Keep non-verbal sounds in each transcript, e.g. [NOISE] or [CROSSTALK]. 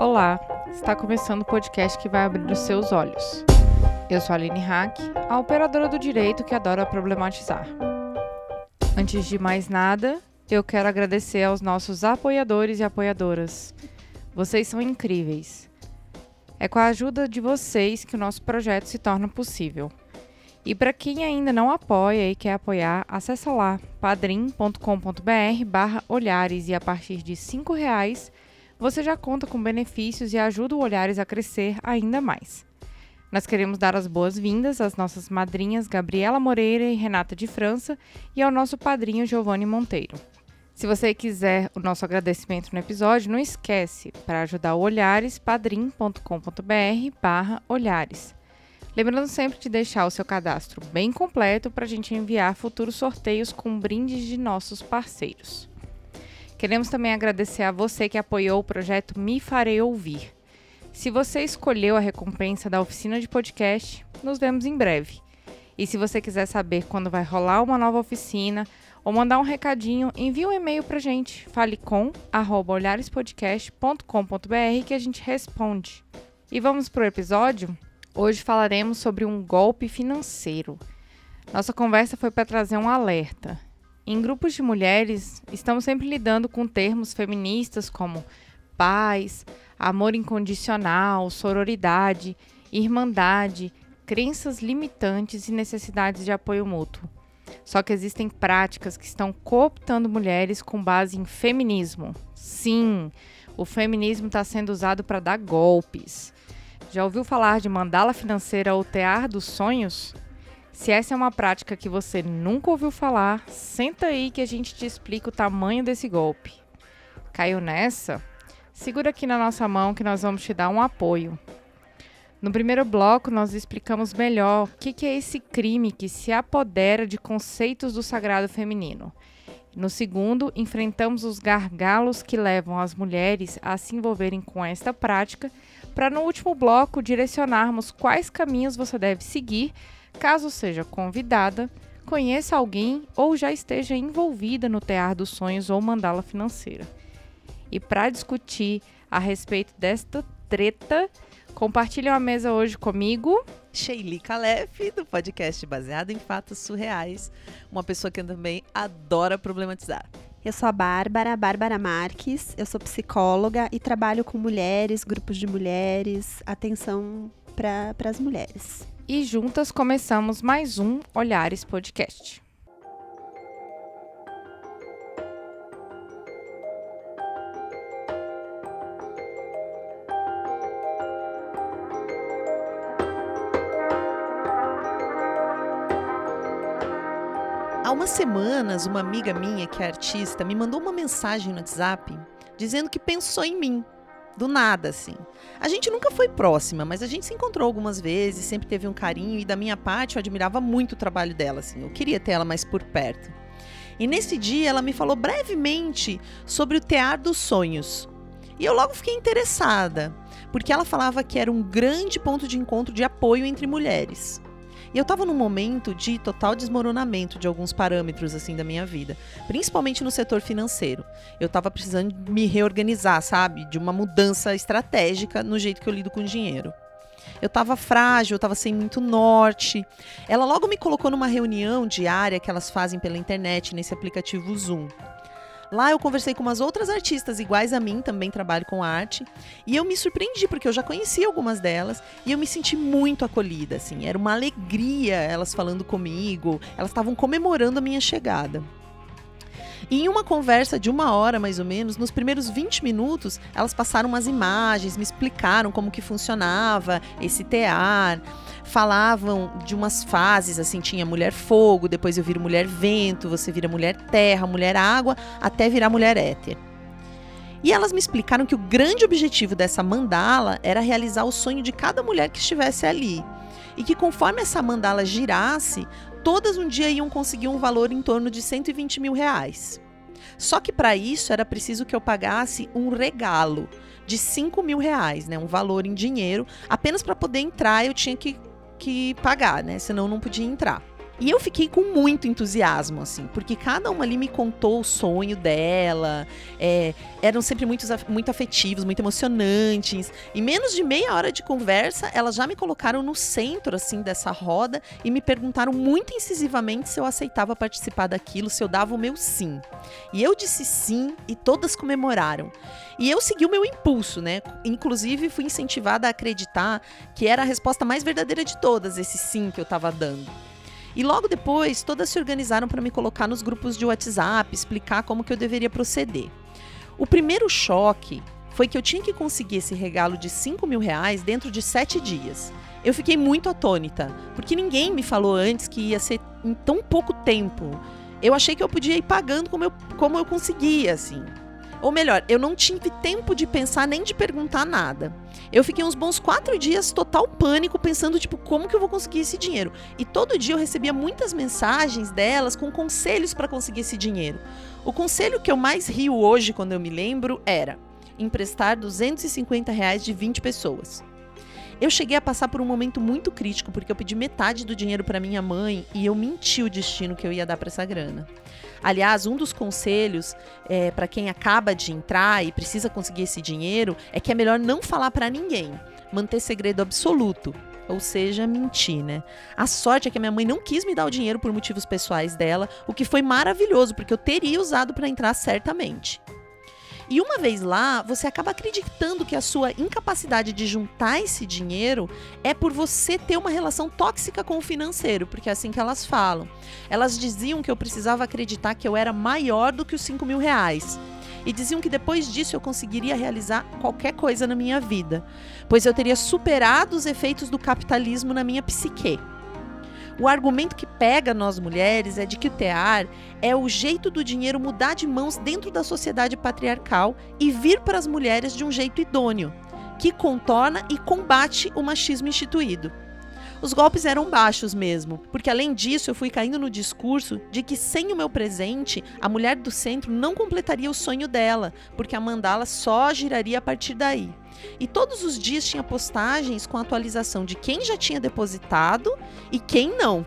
Olá, está começando o podcast que vai abrir os seus olhos. Eu sou a Aline Hack, a operadora do direito que adora problematizar. Antes de mais nada, eu quero agradecer aos nossos apoiadores e apoiadoras. Vocês são incríveis. É com a ajuda de vocês que o nosso projeto se torna possível. E para quem ainda não apoia e quer apoiar, acessa lá padrim.com.br barra olhares e a partir de R$ reais você já conta com benefícios e ajuda o Olhares a crescer ainda mais. Nós queremos dar as boas-vindas às nossas madrinhas Gabriela Moreira e Renata de França e ao nosso padrinho Giovanni Monteiro. Se você quiser o nosso agradecimento no episódio, não esquece, para ajudar o Olhares, padrim.com.br olhares. Lembrando sempre de deixar o seu cadastro bem completo para a gente enviar futuros sorteios com brindes de nossos parceiros. Queremos também agradecer a você que apoiou o projeto Me Farei Ouvir. Se você escolheu a recompensa da oficina de podcast, nos vemos em breve. E se você quiser saber quando vai rolar uma nova oficina ou mandar um recadinho, envie um e-mail para a gente, falecom@olharespodcast.com.br que a gente responde. E vamos para o episódio? Hoje falaremos sobre um golpe financeiro. Nossa conversa foi para trazer um alerta. Em grupos de mulheres, estamos sempre lidando com termos feministas como paz, amor incondicional, sororidade, irmandade, crenças limitantes e necessidades de apoio mútuo. Só que existem práticas que estão cooptando mulheres com base em feminismo. Sim, o feminismo está sendo usado para dar golpes. Já ouviu falar de mandala financeira ou tear dos sonhos? Se essa é uma prática que você nunca ouviu falar, senta aí que a gente te explica o tamanho desse golpe. Caiu nessa? Segura aqui na nossa mão que nós vamos te dar um apoio. No primeiro bloco, nós explicamos melhor o que, é esse crime que se apodera de conceitos do sagrado feminino. No segundo, enfrentamos os gargalos que levam as mulheres a se envolverem com esta prática para no último bloco direcionarmos quais caminhos você deve seguir caso seja convidada, conheça alguém ou já esteja envolvida no tear dos sonhos ou mandala financeira. E para discutir a respeito desta treta, compartilham a mesa hoje comigo. Sheili Calef, do podcast baseado em fatos surreais, uma pessoa que também adora problematizar. Eu sou a Bárbara, Bárbara Marques, eu sou psicóloga e trabalho com mulheres, grupos de mulheres, atenção para as mulheres. E juntas começamos mais um Olhares Podcast. Há umas semanas, uma amiga minha, que é artista, me mandou uma mensagem no WhatsApp dizendo que pensou em mim. Do nada, assim. A gente nunca foi próxima, mas a gente se encontrou algumas vezes, sempre teve um carinho, e da minha parte eu admirava muito o trabalho dela, assim. Eu queria ter ela mais por perto. E nesse dia ela me falou brevemente sobre o Tear dos Sonhos. E eu logo fiquei interessada, porque ela falava que era um grande ponto de encontro de apoio entre mulheres. E eu estava num momento de total desmoronamento de alguns parâmetros assim da minha vida, principalmente no setor financeiro. Eu estava precisando me reorganizar, sabe, de uma mudança estratégica no jeito que eu lido com dinheiro. Eu estava frágil, eu estava sem muito norte. Ela logo me colocou numa reunião diária que elas fazem pela internet nesse aplicativo Zoom. Lá eu conversei com umas outras artistas iguais a mim, também trabalho com arte, e eu me surpreendi porque eu já conhecia algumas delas e eu me senti muito acolhida, assim, era uma alegria elas falando comigo, elas estavam comemorando a minha chegada. E em uma conversa de uma hora, mais ou menos, nos primeiros 20 minutos, elas passaram umas imagens, me explicaram como que funcionava esse tear falavam de umas fases, assim, tinha mulher fogo, depois eu viro mulher vento, você vira mulher terra, mulher água, até virar mulher éter. E elas me explicaram que o grande objetivo dessa mandala era realizar o sonho de cada mulher que estivesse ali. E que conforme essa mandala girasse, todas um dia iam conseguir um valor em torno de 120 mil reais. Só que para isso era preciso que eu pagasse um regalo de 5 mil reais, né? Um valor em dinheiro. Apenas para poder entrar eu tinha que que pagar, né? Senão não podia entrar. E eu fiquei com muito entusiasmo, assim, porque cada uma ali me contou o sonho dela, é, eram sempre muito, muito afetivos, muito emocionantes. Em menos de meia hora de conversa, elas já me colocaram no centro, assim, dessa roda e me perguntaram muito incisivamente se eu aceitava participar daquilo, se eu dava o meu sim. E eu disse sim e todas comemoraram. E eu segui o meu impulso, né? Inclusive, fui incentivada a acreditar que era a resposta mais verdadeira de todas, esse sim que eu estava dando. E logo depois, todas se organizaram para me colocar nos grupos de WhatsApp, explicar como que eu deveria proceder. O primeiro choque foi que eu tinha que conseguir esse regalo de 5 mil reais dentro de sete dias. Eu fiquei muito atônita, porque ninguém me falou antes que ia ser em tão pouco tempo. Eu achei que eu podia ir pagando como eu, como eu conseguia, assim. Ou melhor, eu não tive tempo de pensar nem de perguntar nada. Eu fiquei uns bons quatro dias total pânico, pensando, tipo, como que eu vou conseguir esse dinheiro? E todo dia eu recebia muitas mensagens delas com conselhos para conseguir esse dinheiro. O conselho que eu mais rio hoje, quando eu me lembro, era emprestar 250 reais de 20 pessoas. Eu cheguei a passar por um momento muito crítico, porque eu pedi metade do dinheiro para minha mãe e eu menti o destino que eu ia dar para essa grana. Aliás, um dos conselhos é, para quem acaba de entrar e precisa conseguir esse dinheiro é que é melhor não falar para ninguém, manter segredo absoluto. Ou seja, mentir, né? A sorte é que a minha mãe não quis me dar o dinheiro por motivos pessoais dela, o que foi maravilhoso, porque eu teria usado para entrar certamente. E uma vez lá, você acaba acreditando que a sua incapacidade de juntar esse dinheiro é por você ter uma relação tóxica com o financeiro, porque é assim que elas falam. Elas diziam que eu precisava acreditar que eu era maior do que os 5 mil reais. E diziam que depois disso eu conseguiria realizar qualquer coisa na minha vida, pois eu teria superado os efeitos do capitalismo na minha psique. O argumento que pega nós mulheres é de que o tear é o jeito do dinheiro mudar de mãos dentro da sociedade patriarcal e vir para as mulheres de um jeito idôneo, que contorna e combate o machismo instituído. Os golpes eram baixos mesmo, porque além disso eu fui caindo no discurso de que sem o meu presente, a mulher do centro não completaria o sonho dela, porque a mandala só giraria a partir daí. E todos os dias tinha postagens com atualização de quem já tinha depositado e quem não.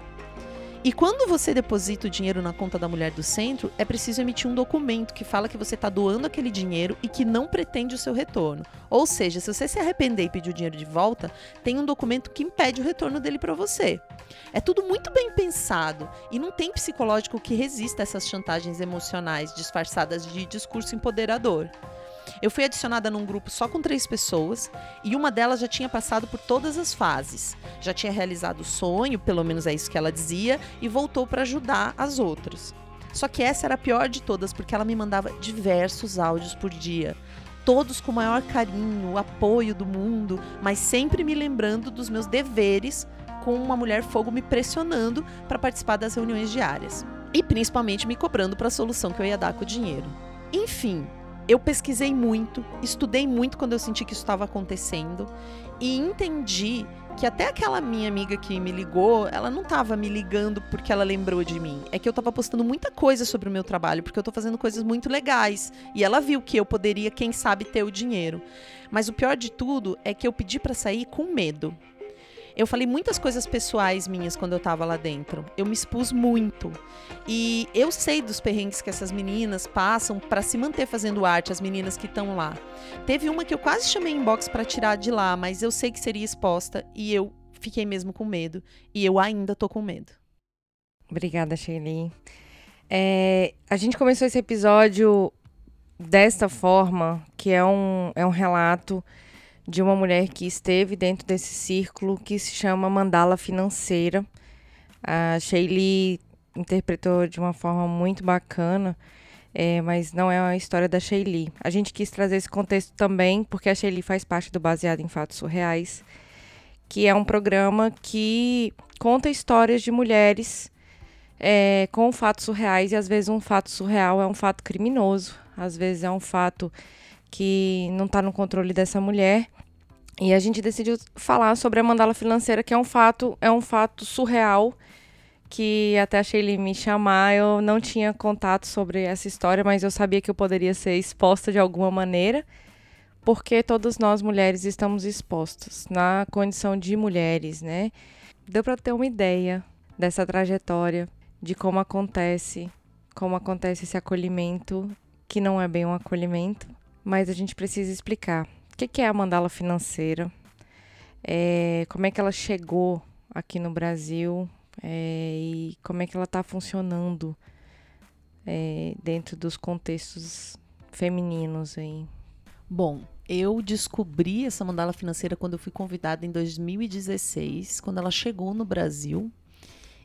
E quando você deposita o dinheiro na conta da mulher do centro, é preciso emitir um documento que fala que você está doando aquele dinheiro e que não pretende o seu retorno. Ou seja, se você se arrepender e pedir o dinheiro de volta, tem um documento que impede o retorno dele para você. É tudo muito bem pensado e não tem psicológico que resista a essas chantagens emocionais disfarçadas de discurso empoderador. Eu fui adicionada num grupo só com três pessoas e uma delas já tinha passado por todas as fases. Já tinha realizado o sonho, pelo menos é isso que ela dizia, e voltou para ajudar as outras. Só que essa era a pior de todas, porque ela me mandava diversos áudios por dia. Todos com o maior carinho, o apoio do mundo, mas sempre me lembrando dos meus deveres, com uma mulher fogo me pressionando para participar das reuniões diárias. E principalmente me cobrando para a solução que eu ia dar com o dinheiro. Enfim, eu pesquisei muito, estudei muito quando eu senti que isso estava acontecendo e entendi que até aquela minha amiga que me ligou, ela não estava me ligando porque ela lembrou de mim. É que eu estava postando muita coisa sobre o meu trabalho, porque eu estou fazendo coisas muito legais. E ela viu que eu poderia, quem sabe, ter o dinheiro. Mas o pior de tudo é que eu pedi para sair com medo. Eu falei muitas coisas pessoais minhas quando eu tava lá dentro. Eu me expus muito. E eu sei dos perrengues que essas meninas passam para se manter fazendo arte, as meninas que estão lá. Teve uma que eu quase chamei inbox para tirar de lá, mas eu sei que seria exposta e eu fiquei mesmo com medo. E eu ainda tô com medo. Obrigada, Shelly. É, a gente começou esse episódio desta forma, que é um, é um relato de uma mulher que esteve dentro desse círculo que se chama mandala financeira. A Shaylee interpretou de uma forma muito bacana, é, mas não é a história da Shaylee. A gente quis trazer esse contexto também porque a Shaylee faz parte do Baseado em Fatos Surreais, que é um programa que conta histórias de mulheres é, com fatos surreais e às vezes um fato surreal é um fato criminoso, às vezes é um fato que não está no controle dessa mulher. E a gente decidiu falar sobre a mandala financeira, que é um fato, é um fato surreal, que até achei ele me chamar, eu não tinha contato sobre essa história, mas eu sabia que eu poderia ser exposta de alguma maneira, porque todas nós mulheres estamos expostas na condição de mulheres, né? Deu para ter uma ideia dessa trajetória, de como acontece, como acontece esse acolhimento, que não é bem um acolhimento, mas a gente precisa explicar. O que é a mandala financeira? É, como é que ela chegou aqui no Brasil é, e como é que ela está funcionando é, dentro dos contextos femininos aí. Bom, eu descobri essa mandala financeira quando eu fui convidada em 2016, quando ela chegou no Brasil.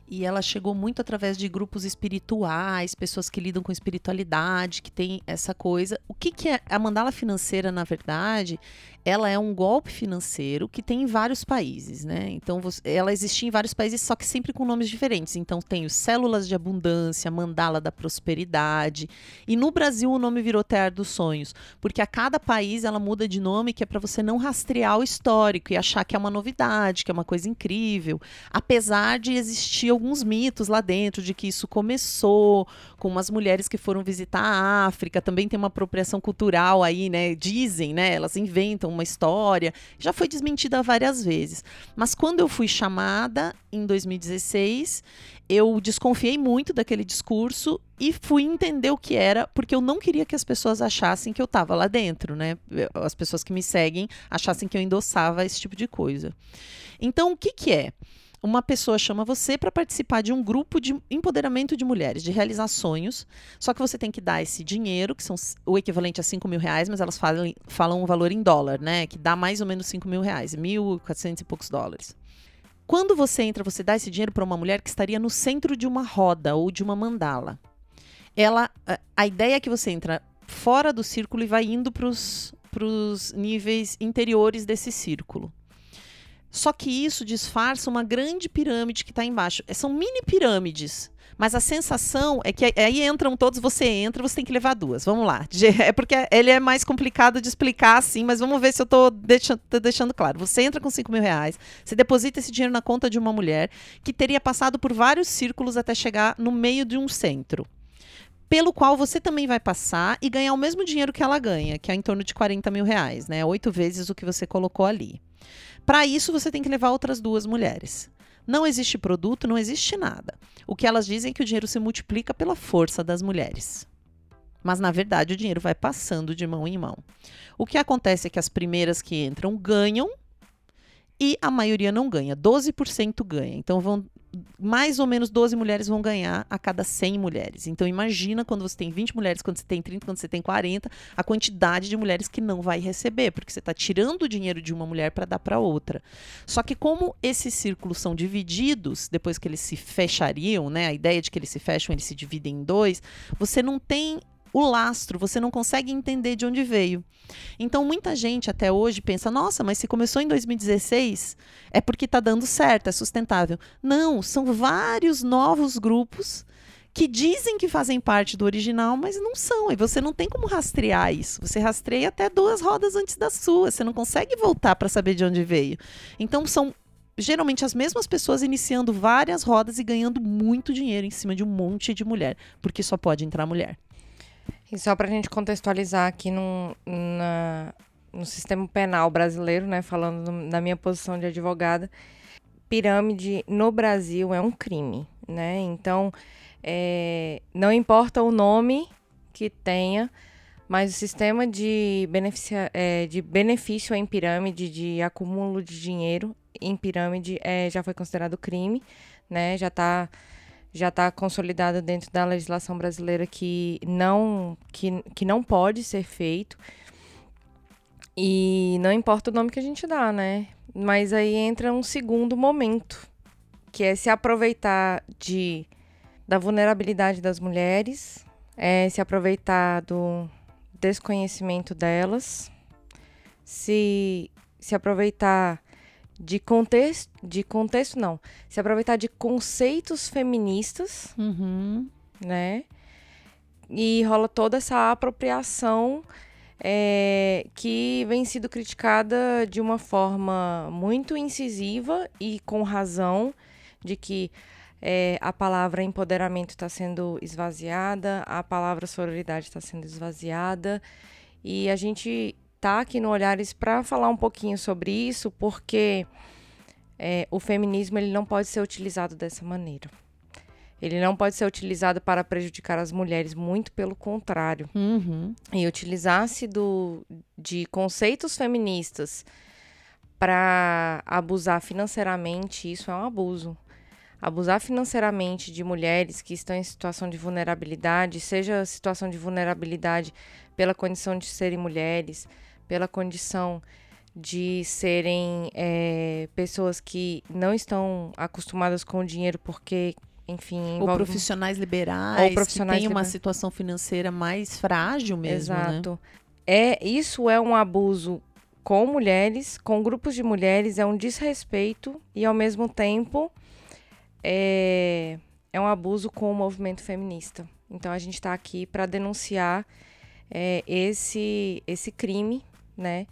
E ela chegou muito através de grupos espirituais, pessoas que lidam com espiritualidade, que tem essa coisa. O que, que é a mandala financeira, na verdade? Ela é um golpe financeiro que tem em vários países, né? Então, ela existia em vários países, só que sempre com nomes diferentes. Então, tem os Células de Abundância, Mandala da Prosperidade. E no Brasil, o nome virou Tear dos Sonhos, porque a cada país ela muda de nome, que é para você não rastrear o histórico e achar que é uma novidade, que é uma coisa incrível. Apesar de existir alguns mitos lá dentro de que isso começou com umas mulheres que foram visitar a África, também tem uma apropriação cultural aí, né? Dizem, né? Elas inventam uma história. Já foi desmentida várias vezes. Mas quando eu fui chamada em 2016, eu desconfiei muito daquele discurso e fui entender o que era, porque eu não queria que as pessoas achassem que eu estava lá dentro, né? As pessoas que me seguem achassem que eu endossava esse tipo de coisa. Então, o que, que é? Uma pessoa chama você para participar de um grupo de empoderamento de mulheres, de realizar sonhos. Só que você tem que dar esse dinheiro, que são o equivalente a 5 mil reais, mas elas falam, falam um valor em dólar, né? Que dá mais ou menos 5 mil reais, 1.400 e poucos dólares. Quando você entra, você dá esse dinheiro para uma mulher que estaria no centro de uma roda ou de uma mandala. Ela, a ideia é que você entra fora do círculo e vai indo para os níveis interiores desse círculo. Só que isso disfarça uma grande pirâmide que está embaixo. É, são mini pirâmides. Mas a sensação é que aí entram todos, você entra, você tem que levar duas. Vamos lá. É porque ele é mais complicado de explicar assim, mas vamos ver se eu estou deixando, deixando, claro. Você entra com 5 mil reais, você deposita esse dinheiro na conta de uma mulher que teria passado por vários círculos até chegar no meio de um centro pelo qual você também vai passar e ganhar o mesmo dinheiro que ela ganha, que é em torno de 40 mil reais, né? Oito vezes o que você colocou ali. Para isso, você tem que levar outras duas mulheres. Não existe produto, não existe nada. O que elas dizem é que o dinheiro se multiplica pela força das mulheres. Mas, na verdade, o dinheiro vai passando de mão em mão. O que acontece é que as primeiras que entram ganham e a maioria não ganha. 12% ganha. Então, vão mais ou menos 12 mulheres vão ganhar a cada 100 mulheres. Então imagina quando você tem 20 mulheres, quando você tem 30, quando você tem 40, a quantidade de mulheres que não vai receber, porque você está tirando o dinheiro de uma mulher para dar para outra. Só que como esses círculos são divididos, depois que eles se fechariam, né, a ideia de que eles se fecham, eles se dividem em dois, você não tem o lastro, você não consegue entender de onde veio. Então, muita gente até hoje pensa: nossa, mas se começou em 2016, é porque está dando certo, é sustentável. Não, são vários novos grupos que dizem que fazem parte do original, mas não são. E você não tem como rastrear isso. Você rastreia até duas rodas antes da sua. Você não consegue voltar para saber de onde veio. Então, são geralmente as mesmas pessoas iniciando várias rodas e ganhando muito dinheiro em cima de um monte de mulher, porque só pode entrar mulher. E só para a gente contextualizar aqui no, na, no sistema penal brasileiro, né, falando da minha posição de advogada, pirâmide no Brasil é um crime, né? Então, é, não importa o nome que tenha, mas o sistema de, beneficia, é, de benefício em pirâmide, de acúmulo de dinheiro em pirâmide, é, já foi considerado crime, né? Já está já está consolidado dentro da legislação brasileira que não, que, que não pode ser feito. E não importa o nome que a gente dá, né? Mas aí entra um segundo momento, que é se aproveitar de, da vulnerabilidade das mulheres, é se aproveitar do desconhecimento delas, se, se aproveitar de contexto, de contexto não, se aproveitar de conceitos feministas, uhum. né? E rola toda essa apropriação é, que vem sido criticada de uma forma muito incisiva e com razão de que é, a palavra empoderamento está sendo esvaziada, a palavra sororidade está sendo esvaziada e a gente tá aqui no Olhares para falar um pouquinho sobre isso, porque é, o feminismo ele não pode ser utilizado dessa maneira. Ele não pode ser utilizado para prejudicar as mulheres, muito pelo contrário. Uhum. E utilizar-se do, de conceitos feministas para abusar financeiramente, isso é um abuso. Abusar financeiramente de mulheres que estão em situação de vulnerabilidade, seja situação de vulnerabilidade pela condição de serem mulheres, pela condição de serem é, pessoas que não estão acostumadas com o dinheiro porque enfim, Ou profissionais liberais, Ou profissionais que têm uma situação financeira mais frágil mesmo, né? Exato. É, isso é um abuso com mulheres, com grupos de mulheres, é um desrespeito e, ao mesmo tempo, é, é um abuso com o movimento feminista. Então, a gente está aqui para denunciar é, esse, esse crime, né?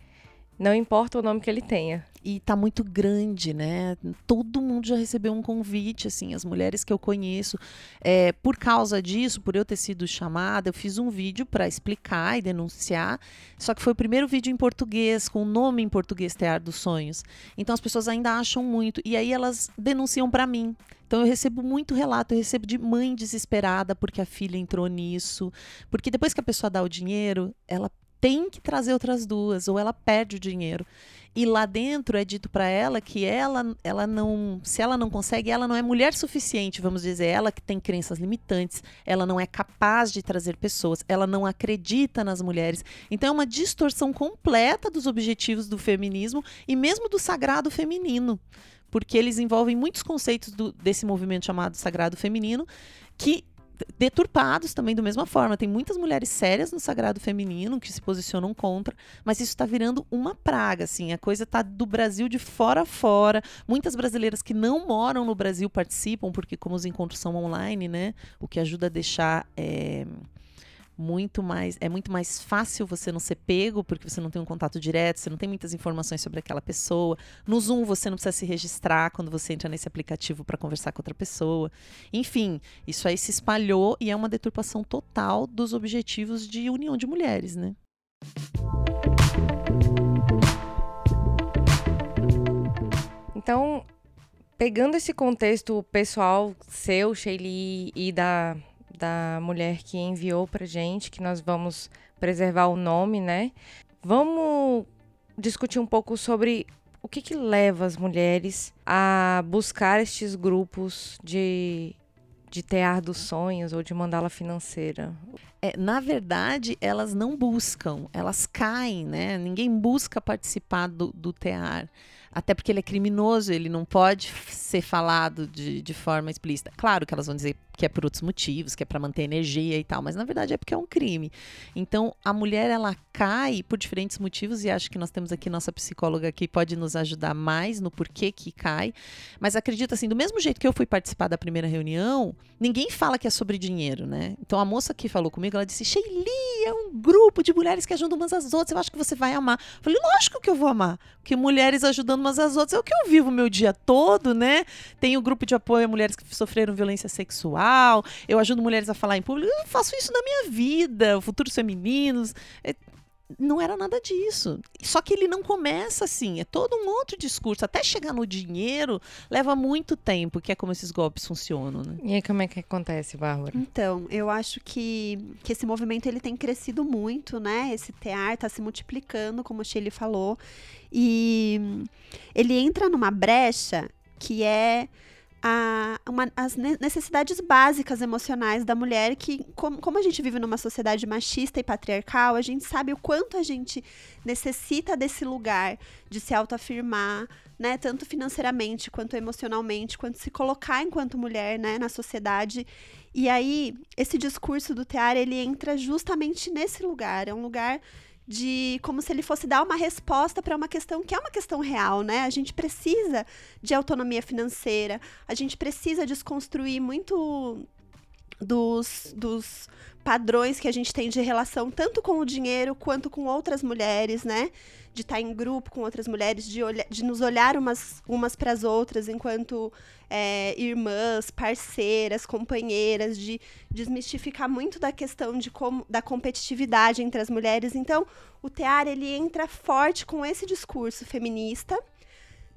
Não importa o nome que ele tenha. E tá muito grande, né? Todo mundo já recebeu um convite, assim, as mulheres que eu conheço. É, por causa disso, por eu ter sido chamada, eu fiz um vídeo para explicar e denunciar. Só que foi o primeiro vídeo em português, com o nome em português, Tear dos Sonhos. Então as pessoas ainda acham muito. E aí elas denunciam para mim. Então eu recebo muito relato, eu recebo de mãe desesperada porque a filha entrou nisso. Porque depois que a pessoa dá o dinheiro, ela tem que trazer outras duas, ou ela perde o dinheiro. E lá dentro é dito para ela que ela, ela não, se ela não consegue, ela não é mulher suficiente, vamos dizer, ela que tem crenças limitantes, ela não é capaz de trazer pessoas, ela não acredita nas mulheres. Então é uma distorção completa dos objetivos do feminismo e mesmo do sagrado feminino, porque eles envolvem muitos conceitos do- desse movimento chamado sagrado feminino que deturpados também da mesma forma. Tem muitas mulheres sérias no sagrado feminino que se posicionam contra, mas isso está virando uma praga, assim. A coisa está do Brasil de fora a fora. Muitas brasileiras que não moram no Brasil participam, porque como os encontros são online, né? O que ajuda a deixar é, muito mais é muito mais fácil você não ser pego porque você não tem um contato direto, você não tem muitas informações sobre aquela pessoa. No Zoom você não precisa se registrar quando você entra nesse aplicativo para conversar com outra pessoa. Enfim, isso aí se espalhou e é uma deturpação total dos objetivos de união de mulheres, né? Então, pegando esse contexto pessoal seu, Shelly, e da, da mulher que enviou pra gente, que nós vamos preservar o nome, né? Vamos discutir um pouco sobre o que, que leva as mulheres a buscar estes grupos de, de tear dos sonhos ou de mandala financeira. É, na verdade, elas não buscam, elas caem, né? Ninguém busca participar do, do tear. Até porque ele é criminoso, ele não pode ser falado de, de forma explícita. Claro que elas vão dizer que é por outros motivos, que é para manter energia e tal, mas na verdade é porque é um crime. Então, a mulher, ela cai por diferentes motivos, e acho que nós temos aqui nossa psicóloga que pode nos ajudar mais no porquê que cai. Mas acredito assim, do mesmo jeito que eu fui participar da primeira reunião, ninguém fala que é sobre dinheiro, né? Então a moça que falou comigo, ela disse: Sheili, é um grupo de mulheres que ajudam umas às outras. Eu acho que você vai amar. Eu falei, lógico que eu vou amar. Porque mulheres ajudando umas às outras é o que eu vivo meu dia todo, né? Tem o grupo de apoio a mulheres que sofreram violência sexual. Eu ajudo mulheres a falar em público. Eu faço isso na minha vida. Futuros femininos. É, não era nada disso. Só que ele não começa assim, é todo um outro discurso. Até chegar no dinheiro leva muito tempo, que é como esses golpes funcionam, né? E aí, como é que acontece, Bárbara? Então, eu acho que, que esse movimento ele tem crescido muito, né? Esse tear está se multiplicando, como a Shelly falou. E ele entra numa brecha que é a, uma- as ne- necessidades básicas emocionais da mulher que, como, como a gente vive numa sociedade machista e patriarcal, a gente sabe o quanto a gente necessita desse lugar de se autoafirmar, né? Tanto financeiramente, quanto emocionalmente, quanto se colocar enquanto mulher, né? Na sociedade. E aí, esse discurso do Tear, ele entra justamente nesse lugar. É um lugar de como se ele fosse dar uma resposta para uma questão que é uma questão real, né? A gente precisa de autonomia financeira, a gente precisa desconstruir muito dos, dos padrões que a gente tem de relação tanto com o dinheiro quanto com outras mulheres, né? De estar em grupo com outras mulheres, de, olha, de nos olhar umas, umas para as outras enquanto é, irmãs, parceiras, companheiras, de desmistificar muito da questão de da competitividade entre as mulheres. Então, o Tear ele entra forte com esse discurso feminista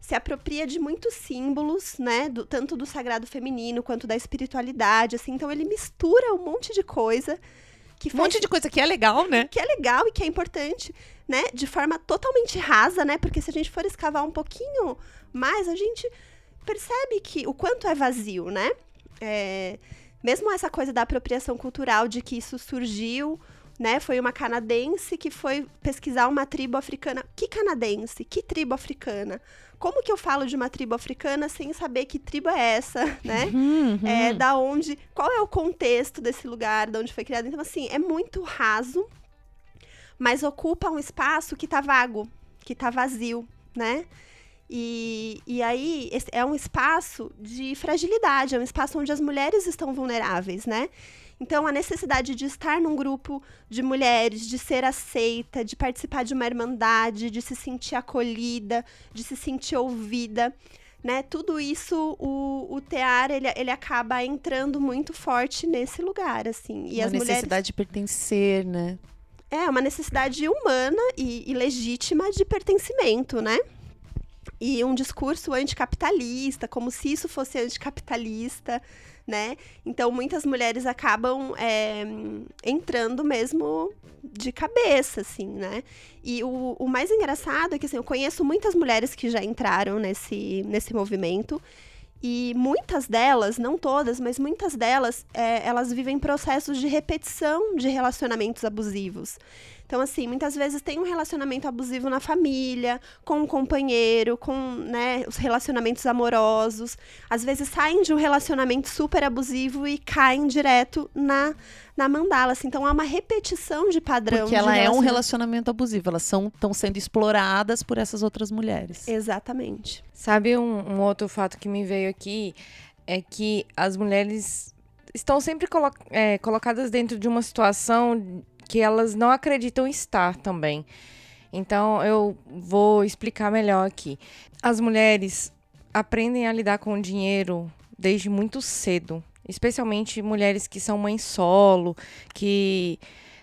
se apropria de muitos símbolos, né? Do, tanto do sagrado feminino quanto da espiritualidade, assim. Então ele mistura um monte de coisa que Um faz monte de coisa que é legal, né? que é legal e que é importante, né? De forma totalmente rasa, né? Porque se a gente for escavar um pouquinho mais, a gente percebe que o quanto é vazio, né? É, mesmo essa coisa da apropriação cultural, de que isso surgiu, né? Foi uma canadense que foi pesquisar uma tribo africana. Que canadense? Que tribo africana? Como que eu falo de uma tribo africana sem saber que tribo é essa, [LAUGHS] né? Uhum. É, da onde, qual é o contexto desse lugar, de onde foi criado. Então, assim, é muito raso, mas ocupa um espaço que tá vago, que tá vazio, né? E, e aí, é um espaço de fragilidade, é um espaço onde as mulheres estão vulneráveis, né? Então, a necessidade de estar num grupo de mulheres, de ser aceita, de participar de uma irmandade, de se sentir acolhida, de se sentir ouvida, né? Tudo isso, o, o tear, ele, ele acaba entrando muito forte nesse lugar, assim. E Uma as mulheres... necessidade de pertencer, né? É, uma necessidade humana e, e legítima de pertencimento, né? E um discurso anticapitalista, como se isso fosse anticapitalista, né? Então, muitas mulheres acabam é, entrando mesmo de cabeça, assim, né? E o, o mais engraçado é que, assim, eu conheço muitas mulheres que já entraram nesse, nesse movimento e muitas delas, não todas, mas muitas delas, é, elas vivem processos de repetição de relacionamentos abusivos. Então, assim, muitas vezes tem um relacionamento abusivo na família, com um companheiro, com né, os relacionamentos amorosos. Às vezes saem de um relacionamento super abusivo e caem direto na, na mandala. Assim. Então, há uma repetição de padrão. Porque de ela é um relaciona- relacionamento abusivo. Elas estão sendo exploradas por essas outras mulheres. Exatamente. Sabe um, um outro fato que me veio aqui? É que as mulheres estão sempre colo é, colocadas dentro de uma situação que elas não acreditam estar também. Então eu vou explicar melhor aqui. As mulheres aprendem a lidar com o dinheiro desde muito cedo, especialmente mulheres que são mães solo, que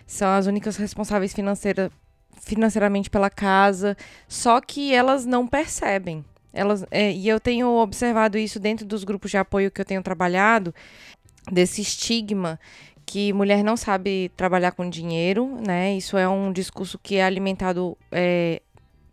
são as únicas responsáveis financeira, financeiramente pela casa, só que elas não percebem. Elas, é, e eu tenho observado isso dentro dos grupos de apoio que eu tenho trabalhado, desse estigma que mulher não sabe trabalhar com dinheiro, né? Isso é um discurso que é alimentado é,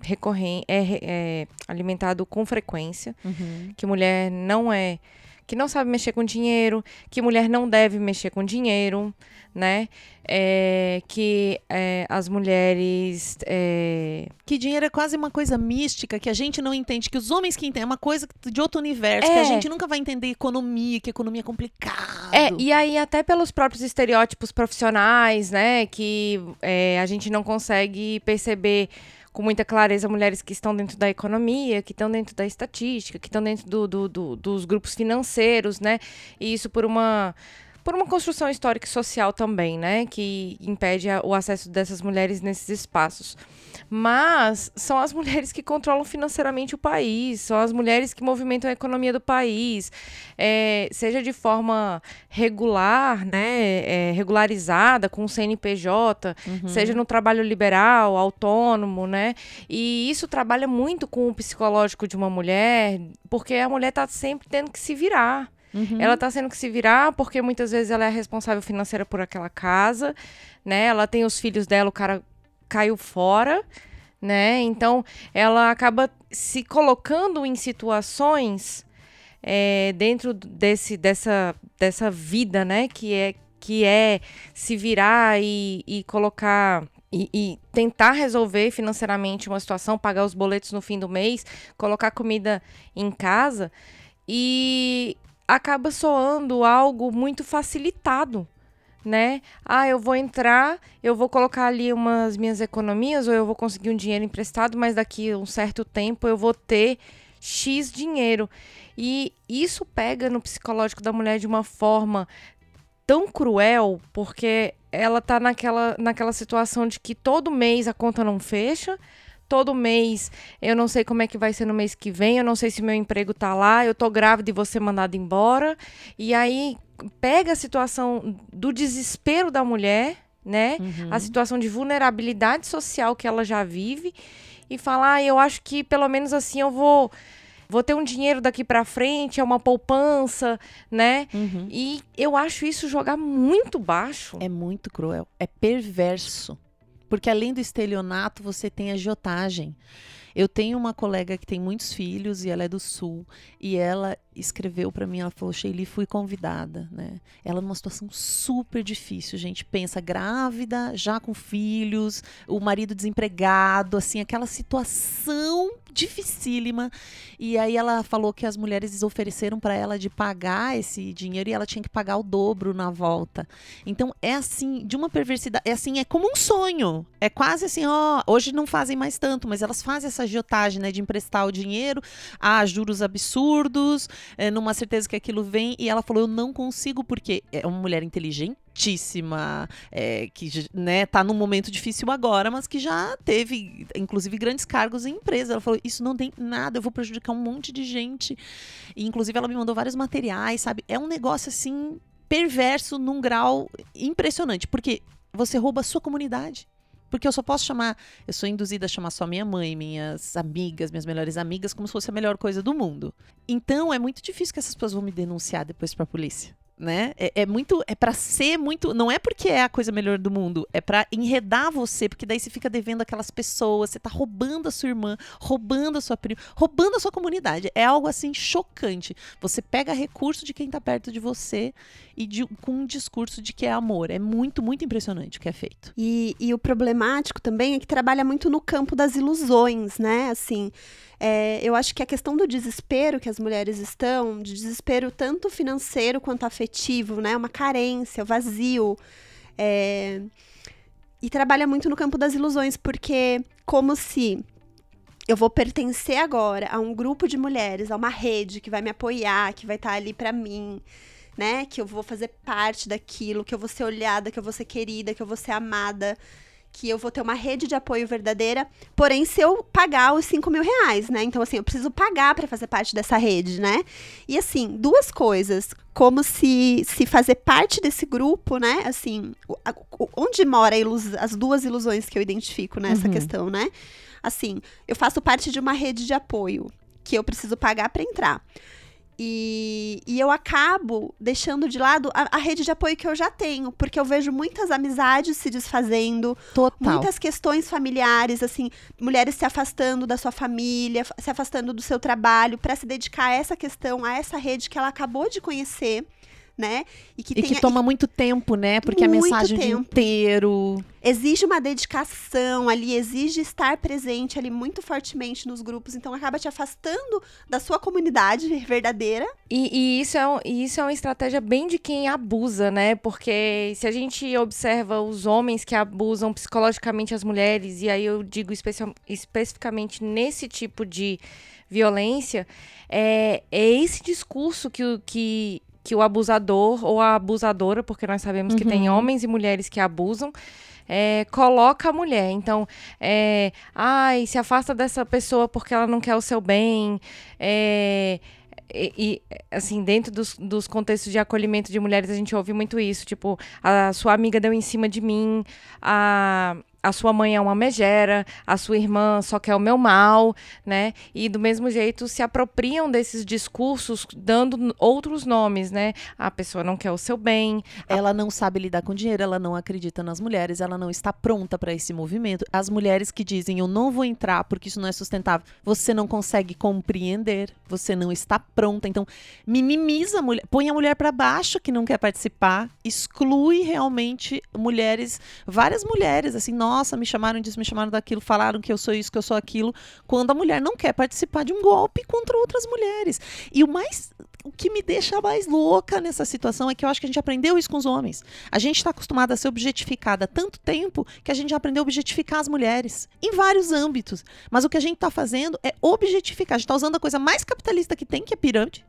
recorrente, é, é alimentado com frequência, Uhum. que mulher não é, que não sabe mexer com dinheiro, que mulher não deve mexer com dinheiro, né? É, que é, as mulheres é, Que dinheiro é quase uma coisa mística que a gente não entende. Que os homens que entendem é uma coisa de outro universo. Que É. a gente nunca vai entender economia, que economia é complicado. É, e aí até pelos próprios estereótipos profissionais, né, que é, a gente não consegue perceber com muita clareza mulheres que estão dentro da economia, que estão dentro da estatística, que estão dentro do- do- do- dos grupos financeiros, né, e isso por uma por uma construção histórica e social também, né, que impede o acesso dessas mulheres nesses espaços. Mas são as mulheres que controlam financeiramente o país, são as mulheres que movimentam a economia do país, é, seja de forma regular, né, é, regularizada com o CNPJ, seja no trabalho liberal, autônomo, né, e isso trabalha muito com o psicológico de uma mulher, porque a mulher está sempre tendo que se virar. Uhum. Ela tá tendo que se virar porque muitas vezes ela é responsável financeira por aquela casa, né? Ela tem os filhos dela, o cara caiu fora, né? Então ela acaba se colocando em situações é, dentro desse, dessa, dessa vida, né? Que é, que é se virar e, e colocar. E, e tentar resolver financeiramente uma situação, pagar os boletos no fim do mês, colocar comida em casa e acaba soando algo muito facilitado, né? Ah, eu vou entrar, eu vou colocar ali umas minhas economias ou eu vou conseguir um dinheiro emprestado, mas daqui a um certo tempo eu vou ter X dinheiro. E isso pega no psicológico da mulher de uma forma tão cruel, porque ela tá naquela, naquela situação de que todo mês a conta não fecha, todo mês eu não sei como é que vai ser no mês que vem, eu não sei se meu emprego tá lá, eu tô grávida e vou ser mandada embora. E aí pega a situação do desespero da mulher, né? Uhum. A situação de vulnerabilidade social que ela já vive e fala: ah, eu acho que pelo menos assim eu vou vou ter um dinheiro daqui para frente, é uma poupança, né? Uhum. E eu acho isso jogar muito baixo. É muito cruel. É perverso. Porque além do estelionato, você tem a agiotagem. Eu tenho uma colega que tem muitos filhos e ela é do sul e ela escreveu para mim, ela falou: "Sheili, fui convidada, né? Ela numa situação super difícil, gente, pensa grávida, já com filhos, o marido desempregado, assim, aquela situação dificílima. E aí ela falou que as mulheres ofereceram para ela de pagar esse dinheiro e ela tinha que pagar o dobro na volta. Então é assim, de uma perversidade, é assim, é como um sonho. É quase assim, ó, hoje não fazem mais tanto, mas elas fazem essa agiotagem, né, de emprestar o dinheiro a juros absurdos, é, numa certeza que aquilo vem. E ela falou: Eu não consigo, porque é uma mulher inteligentíssima, é, que né, tá num momento difícil agora, mas que já teve, inclusive, grandes cargos em empresa. Ela falou: Isso não tem nada, eu vou prejudicar um monte de gente. E, inclusive, ela me mandou vários materiais, sabe? É um negócio assim perverso num grau impressionante, porque você rouba a sua comunidade. Porque eu só posso chamar, eu sou induzida a chamar só minha mãe, minhas amigas, minhas melhores amigas, como se fosse a melhor coisa do mundo. Então é muito difícil que essas pessoas vão me denunciar depois para a polícia né? É, é muito, é para ser muito, não é porque é a coisa melhor do mundo, é para enredar você, porque daí você fica devendo aquelas pessoas, você tá roubando a sua irmã, roubando a sua prima, roubando a sua comunidade. É algo assim chocante. Você pega recurso de quem tá perto de você e de, com um discurso de que é amor. É muito, muito impressionante o que é feito. E, e o problemático também é que trabalha muito no campo das ilusões, né? Assim, é, eu acho que a questão do desespero que as mulheres estão, de desespero tanto financeiro quanto afetivo, né? Uma carência, o vazio. É, e trabalha muito no campo das ilusões, porque como se eu vou pertencer agora a um grupo de mulheres, a uma rede que vai me apoiar, que vai estar ali para mim, né? Que eu vou fazer parte daquilo, que eu vou ser olhada, que eu vou ser querida, que eu vou ser amada que eu vou ter uma rede de apoio verdadeira, porém se eu pagar os 5 mil reais, né? Então, assim, eu preciso pagar para fazer parte dessa rede, né? E assim, duas coisas. Como se, se fazer parte desse grupo, né? Assim, onde mora as duas ilusões que eu identifico nessa uhum. questão, né? Assim, eu faço parte de uma rede de apoio que eu preciso pagar para entrar. E, e eu acabo deixando de lado a, a, rede de apoio que eu já tenho, porque eu vejo muitas amizades se desfazendo, Total. muitas questões familiares, assim, mulheres se afastando da sua família, se afastando do seu trabalho para se dedicar a essa questão, a essa rede que ela acabou de conhecer né? E que, e tenha, que toma e... muito tempo, né? Porque a mensagem tempo. o dia inteiro. Exige uma dedicação ali, exige estar presente ali muito fortemente nos grupos, então acaba te afastando da sua comunidade [LAUGHS] verdadeira. E, e isso, é um, isso é uma estratégia bem de quem abusa, né? Porque se a gente observa os homens que abusam psicologicamente as mulheres, e aí eu digo especificamente nesse tipo de violência, é, é esse discurso que, que que o abusador ou a abusadora, porque nós sabemos uhum. que tem uhum. homens e mulheres que abusam, é, coloca a mulher. Então, é, ai, se afasta dessa pessoa porque ela não quer o seu bem. É, e, e, assim, dentro dos, dos contextos de acolhimento de mulheres, a gente ouve muito isso. Tipo, a sua amiga deu em cima de mim, a a sua mãe é uma megera, a sua irmã só quer o meu mal, né? E do mesmo jeito se apropriam desses discursos dando outros nomes, né? A pessoa não quer o seu bem. Ela a... não sabe lidar com dinheiro, ela não acredita nas mulheres, ela não está pronta para esse movimento. As mulheres que dizem eu não vou entrar porque isso não é sustentável, você não consegue compreender, você não está pronta. Então, minimiza a mulher, põe a mulher para baixo que não quer participar, exclui realmente mulheres, várias mulheres assim, nós nossa, me chamaram disso, me chamaram daquilo, falaram que eu sou isso, que eu sou aquilo, quando a mulher não quer participar de um golpe contra outras mulheres. E o mais o que me deixa mais louca nessa situação é que eu acho que a gente aprendeu isso com os homens. A gente está acostumada a ser objetificada há tanto tempo que a gente já aprendeu a objetificar as mulheres em vários âmbitos. Mas o que a gente está fazendo é objetificar. A gente está usando a coisa mais capitalista que tem, que é pirâmide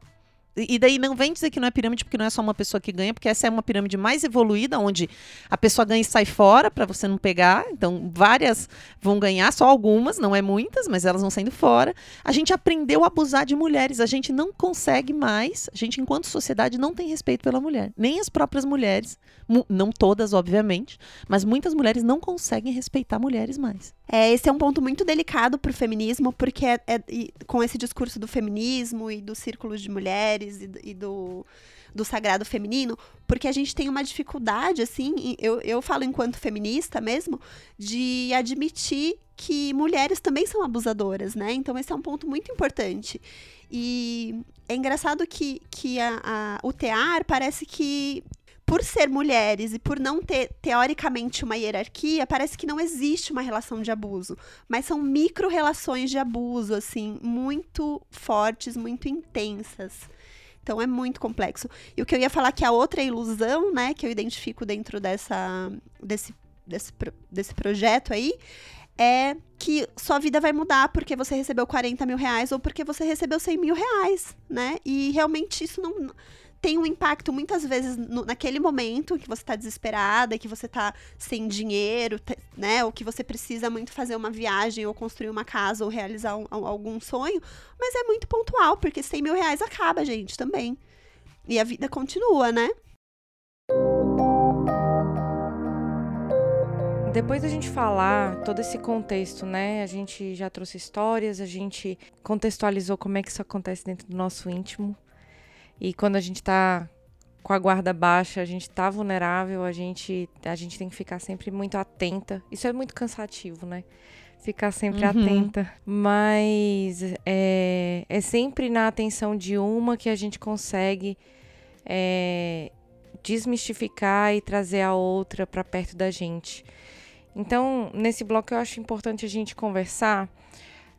E daí não vem dizer que não é pirâmide porque não é só uma pessoa que ganha, porque essa é uma pirâmide mais evoluída, onde a pessoa ganha e sai fora para você não pegar. Então, várias vão ganhar, só algumas, não é muitas, mas elas vão saindo fora. A gente aprendeu a abusar de mulheres, a gente não consegue mais, a gente, enquanto sociedade, não tem respeito pela mulher. Nem as próprias mulheres, não todas, obviamente, mas muitas mulheres não conseguem respeitar mulheres mais. É, esse é um ponto muito delicado para o feminismo, porque é, é, com esse discurso do feminismo e dos círculos de mulheres e, e do, do sagrado feminino, porque a gente tem uma dificuldade, assim, eu, eu falo enquanto feminista mesmo, de admitir que mulheres também são abusadoras, né? Então esse é um ponto muito importante. E é engraçado que, que a, a, o TEAR parece que por ser mulheres e por não ter, teoricamente, uma hierarquia, parece que não existe uma relação de abuso. Mas são micro-relações de abuso, assim, muito fortes, muito intensas. Então é muito complexo. E o que eu ia falar que a outra ilusão, né, que eu identifico dentro dessa, desse, desse, desse projeto aí, é que sua vida vai mudar porque você recebeu 40 mil reais ou porque você recebeu 100 mil reais, né? E realmente isso não tem um impacto muitas vezes no, naquele momento que você está desesperada, que você está sem dinheiro, né? Ou que você precisa muito fazer uma viagem, ou construir uma casa, ou realizar um, algum sonho. Mas é muito pontual, porque 100 mil reais acaba, gente, também. E a vida continua, né? Depois da gente falar todo esse contexto, né? A gente já trouxe histórias, a gente contextualizou como é que isso acontece dentro do nosso íntimo. E quando a gente está com a guarda baixa, a gente está vulnerável, a gente, a gente tem que ficar sempre muito atenta. Isso é muito cansativo, né? Ficar sempre uhum. atenta. Mas é, é sempre na atenção de uma que a gente consegue é, desmistificar e trazer a outra para perto da gente. Então, nesse bloco, eu acho importante a gente conversar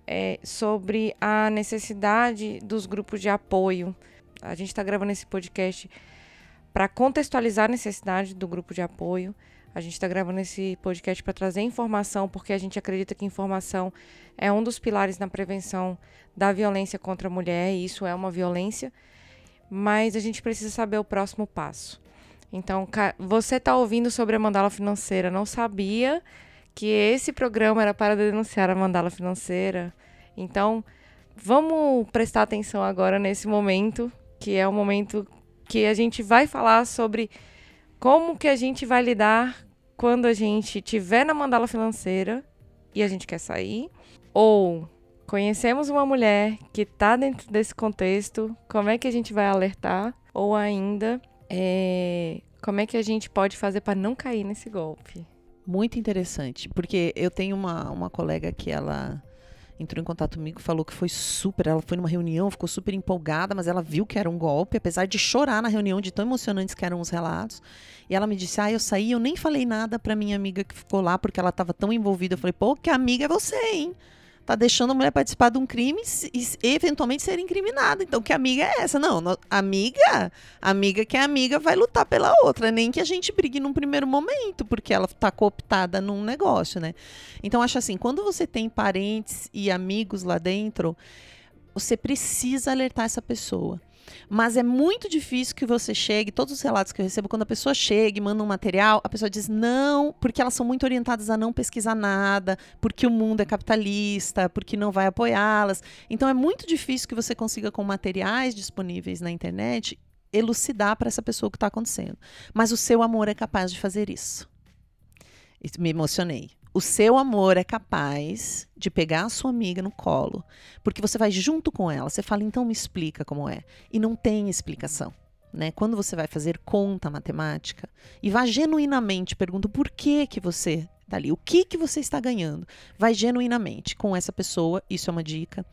é, sobre a necessidade dos grupos de apoio a gente está gravando esse podcast para contextualizar a necessidade do grupo de apoio. A gente está gravando esse podcast para trazer informação, porque a gente acredita que informação é um dos pilares na prevenção da violência contra a mulher, e isso é uma violência, mas a gente precisa saber o próximo passo. Então, você está ouvindo sobre a mandala financeira, não sabia que esse programa era para denunciar a mandala financeira. Então, vamos prestar atenção agora nesse momento que é o momento que a gente vai falar sobre como que a gente vai lidar quando a gente tiver na mandala financeira e a gente quer sair, ou conhecemos uma mulher que está dentro desse contexto, como é que a gente vai alertar, ou ainda é, como é que a gente pode fazer para não cair nesse golpe. Muito interessante, porque eu tenho uma, uma colega que ela entrou em contato comigo, falou que foi super. Ela foi numa reunião, ficou super empolgada, mas ela viu que era um golpe, apesar de chorar na reunião, de tão emocionantes que eram os relatos. E ela me disse: Ah, eu saí, eu nem falei nada pra minha amiga que ficou lá, porque ela estava tão envolvida. Eu falei: Pô, que amiga é você, hein? Tá deixando a mulher participar de um crime e eventualmente ser incriminada. Então, que amiga é essa? Não, no, amiga, amiga que é amiga vai lutar pela outra, nem que a gente brigue num primeiro momento, porque ela tá cooptada num negócio, né? Então, acho assim, quando você tem parentes e amigos lá dentro, você precisa alertar essa pessoa. Mas é muito difícil que você chegue, todos os relatos que eu recebo, quando a pessoa chega e manda um material, a pessoa diz não, porque elas são muito orientadas a não pesquisar nada, porque o mundo é capitalista, porque não vai apoiá-las. Então é muito difícil que você consiga, com materiais disponíveis na internet, elucidar para essa pessoa o que está acontecendo. Mas o seu amor é capaz de fazer isso. Me emocionei. O seu amor é capaz de pegar a sua amiga no colo, porque você vai junto com ela. Você fala, então me explica como é. E não tem explicação. Né? Quando você vai fazer conta matemática e vá genuinamente pergunta por que que você está ali, o que que você está ganhando, vai genuinamente com essa pessoa, isso é uma dica.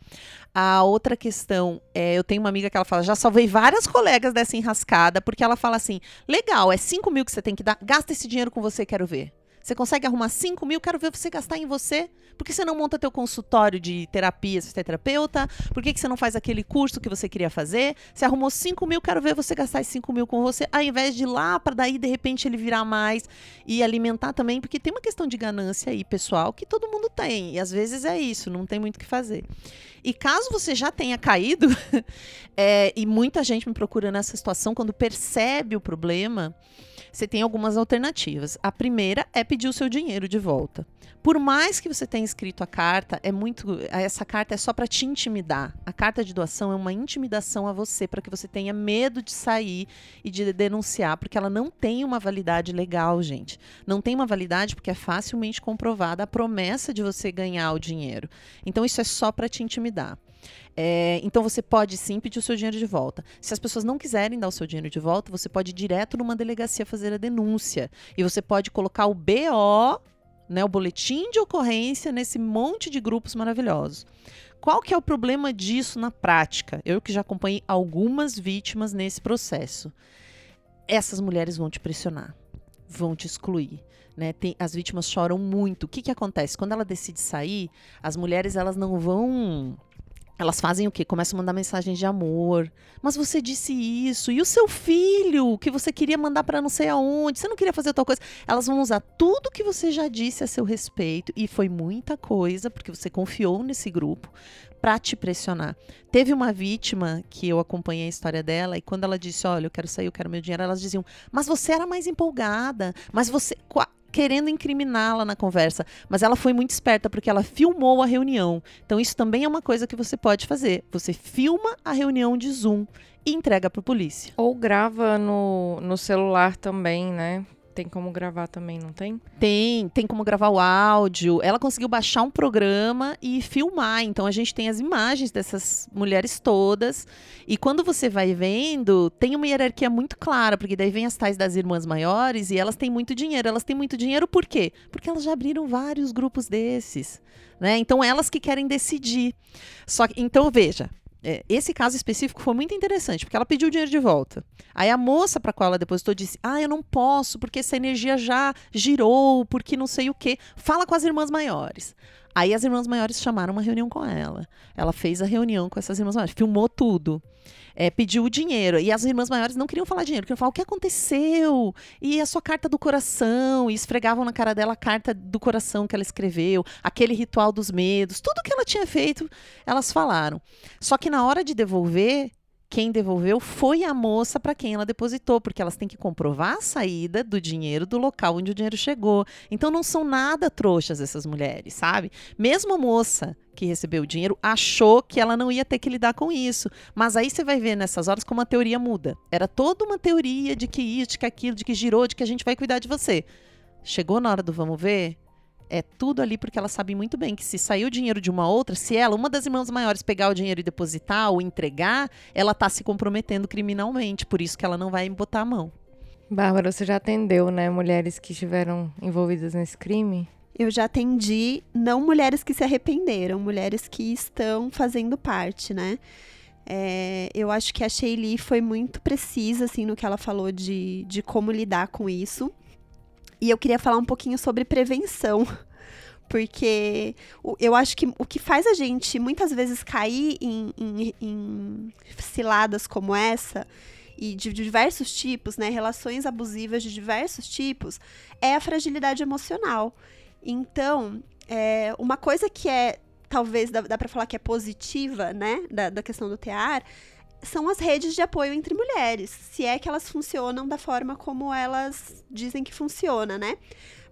A outra questão é, eu tenho uma amiga que ela fala, já salvei várias colegas dessa enrascada, porque ela fala assim, legal, é 5 mil que você tem que dar, gasta esse dinheiro com você, quero ver. Você consegue arrumar 5 mil? Quero ver você gastar em você. Por que você não monta teu consultório de terapia, se você é terapeuta? Por que, que você não faz aquele curso que você queria fazer? Você arrumou 5 mil, quero ver você gastar esses 5 mil com você, ao invés de ir lá para daí, de repente, ele virar mais e alimentar também, porque tem uma questão de ganância aí, pessoal, que todo mundo tem. E às vezes é isso, não tem muito o que fazer. E caso você já tenha caído, [LAUGHS] é, e muita gente me procura nessa situação, quando percebe o problema, você tem algumas alternativas. A primeira é pedir o seu dinheiro de volta. Por mais que você tenha escrito a carta, é muito, essa carta é só para te intimidar. A carta de doação é uma intimidação a você para que você tenha medo de sair e de denunciar, porque ela não tem uma validade legal, gente. Não tem uma validade porque é facilmente comprovada a promessa de você ganhar o dinheiro. Então isso é só para te intimidar. É, então você pode sim pedir o seu dinheiro de volta. Se as pessoas não quiserem dar o seu dinheiro de volta, você pode ir direto numa delegacia fazer a denúncia. E você pode colocar o BO, né, o boletim de ocorrência, nesse monte de grupos maravilhosos. Qual que é o problema disso na prática? Eu que já acompanhei algumas vítimas nesse processo. Essas mulheres vão te pressionar, vão te excluir. Né, tem, as vítimas choram muito. O que, que acontece? Quando ela decide sair, as mulheres elas não vão elas fazem o quê? Começam a mandar mensagens de amor. Mas você disse isso. E o seu filho, que você queria mandar para não sei aonde, você não queria fazer tal coisa. Elas vão usar tudo que você já disse a seu respeito. E foi muita coisa, porque você confiou nesse grupo, para te pressionar. Teve uma vítima que eu acompanhei a história dela, e quando ela disse: Olha, eu quero sair, eu quero meu dinheiro, elas diziam: Mas você era mais empolgada. Mas você querendo incriminá-la na conversa, mas ela foi muito esperta porque ela filmou a reunião. Então isso também é uma coisa que você pode fazer. Você filma a reunião de Zoom e entrega para polícia. Ou grava no, no celular também, né? Tem como gravar também, não tem? Tem, tem como gravar o áudio. Ela conseguiu baixar um programa e filmar. Então a gente tem as imagens dessas mulheres todas. E quando você vai vendo, tem uma hierarquia muito clara, porque daí vem as tais das irmãs maiores e elas têm muito dinheiro. Elas têm muito dinheiro por quê? Porque elas já abriram vários grupos desses. Né? Então elas que querem decidir. Só que, então veja, esse caso específico foi muito interessante, porque ela pediu o dinheiro de volta. Aí a moça para qual ela depositou disse: Ah, eu não posso, porque essa energia já girou, porque não sei o quê. Fala com as irmãs maiores. Aí as irmãs maiores chamaram uma reunião com ela. Ela fez a reunião com essas irmãs maiores, filmou tudo é, pediu o dinheiro. E as irmãs maiores não queriam falar dinheiro, queriam falar o que aconteceu? E a sua carta do coração. E esfregavam na cara dela a carta do coração que ela escreveu, aquele ritual dos medos, tudo que ela tinha feito, elas falaram. Só que na hora de devolver, quem devolveu foi a moça para quem ela depositou, porque elas têm que comprovar a saída do dinheiro do local onde o dinheiro chegou. Então não são nada trouxas essas mulheres, sabe? Mesmo a moça que recebeu o dinheiro achou que ela não ia ter que lidar com isso. Mas aí você vai ver nessas horas como a teoria muda. Era toda uma teoria de que isso, de que aquilo, de que girou, de que a gente vai cuidar de você. Chegou na hora do vamos ver, é tudo ali porque ela sabe muito bem que se sair o dinheiro de uma outra, se ela, uma das irmãs maiores, pegar o dinheiro e depositar ou entregar, ela está se comprometendo criminalmente. Por isso que ela não vai botar a mão. Bárbara, você já atendeu, né, mulheres que estiveram envolvidas nesse crime? Eu já atendi não mulheres que se arrependeram, mulheres que estão fazendo parte, né? É, eu acho que a Sheili foi muito precisa assim no que ela falou de, de como lidar com isso. E eu queria falar um pouquinho sobre prevenção. [LAUGHS] Porque eu acho que o que faz a gente muitas vezes cair em, em, em ciladas como essa, e de diversos tipos, né, relações abusivas de diversos tipos, é a fragilidade emocional. Então, é, uma coisa que é, talvez dá, dá para falar que é positiva, né, da, da questão do TEAR, são as redes de apoio entre mulheres, se é que elas funcionam da forma como elas dizem que funciona, né?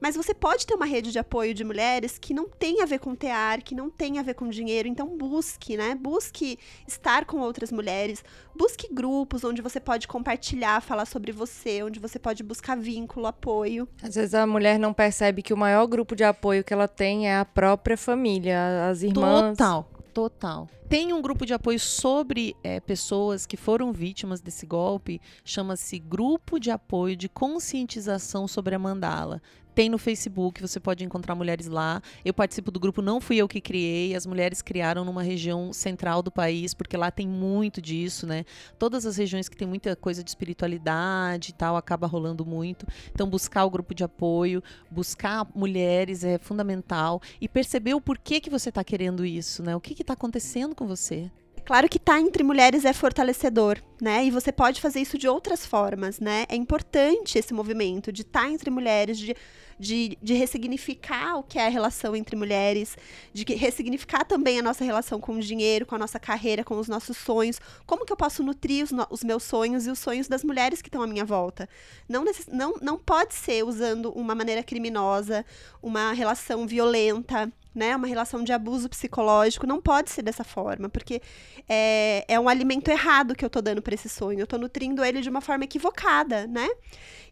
Mas você pode ter uma rede de apoio de mulheres que não tem a ver com tear, que não tem a ver com dinheiro, então busque, né? Busque estar com outras mulheres, busque grupos onde você pode compartilhar, falar sobre você, onde você pode buscar vínculo, apoio. Às vezes a mulher não percebe que o maior grupo de apoio que ela tem é a própria família, as irmãs. Total. Total. Tem um grupo de apoio sobre é, pessoas que foram vítimas desse golpe, chama-se Grupo de Apoio de Conscientização sobre a Mandala. Tem no Facebook, você pode encontrar mulheres lá. Eu participo do grupo, não fui eu que criei, as mulheres criaram numa região central do país, porque lá tem muito disso, né? Todas as regiões que tem muita coisa de espiritualidade e tal, acaba rolando muito. Então, buscar o grupo de apoio, buscar mulheres é fundamental e perceber o porquê que você está querendo isso, né? O que está acontecendo com você? Claro que estar tá entre mulheres é fortalecedor, né? E você pode fazer isso de outras formas, né? É importante esse movimento de estar tá entre mulheres, de, de, de ressignificar o que é a relação entre mulheres, de ressignificar também a nossa relação com o dinheiro, com a nossa carreira, com os nossos sonhos. Como que eu posso nutrir os, os meus sonhos e os sonhos das mulheres que estão à minha volta? Não, não, não pode ser usando uma maneira criminosa, uma relação violenta, né? Uma relação de abuso psicológico. Não pode ser dessa forma, porque é, é um alimento errado que eu tô dando para esse sonho. Eu tô nutrindo ele de uma forma equivocada, né?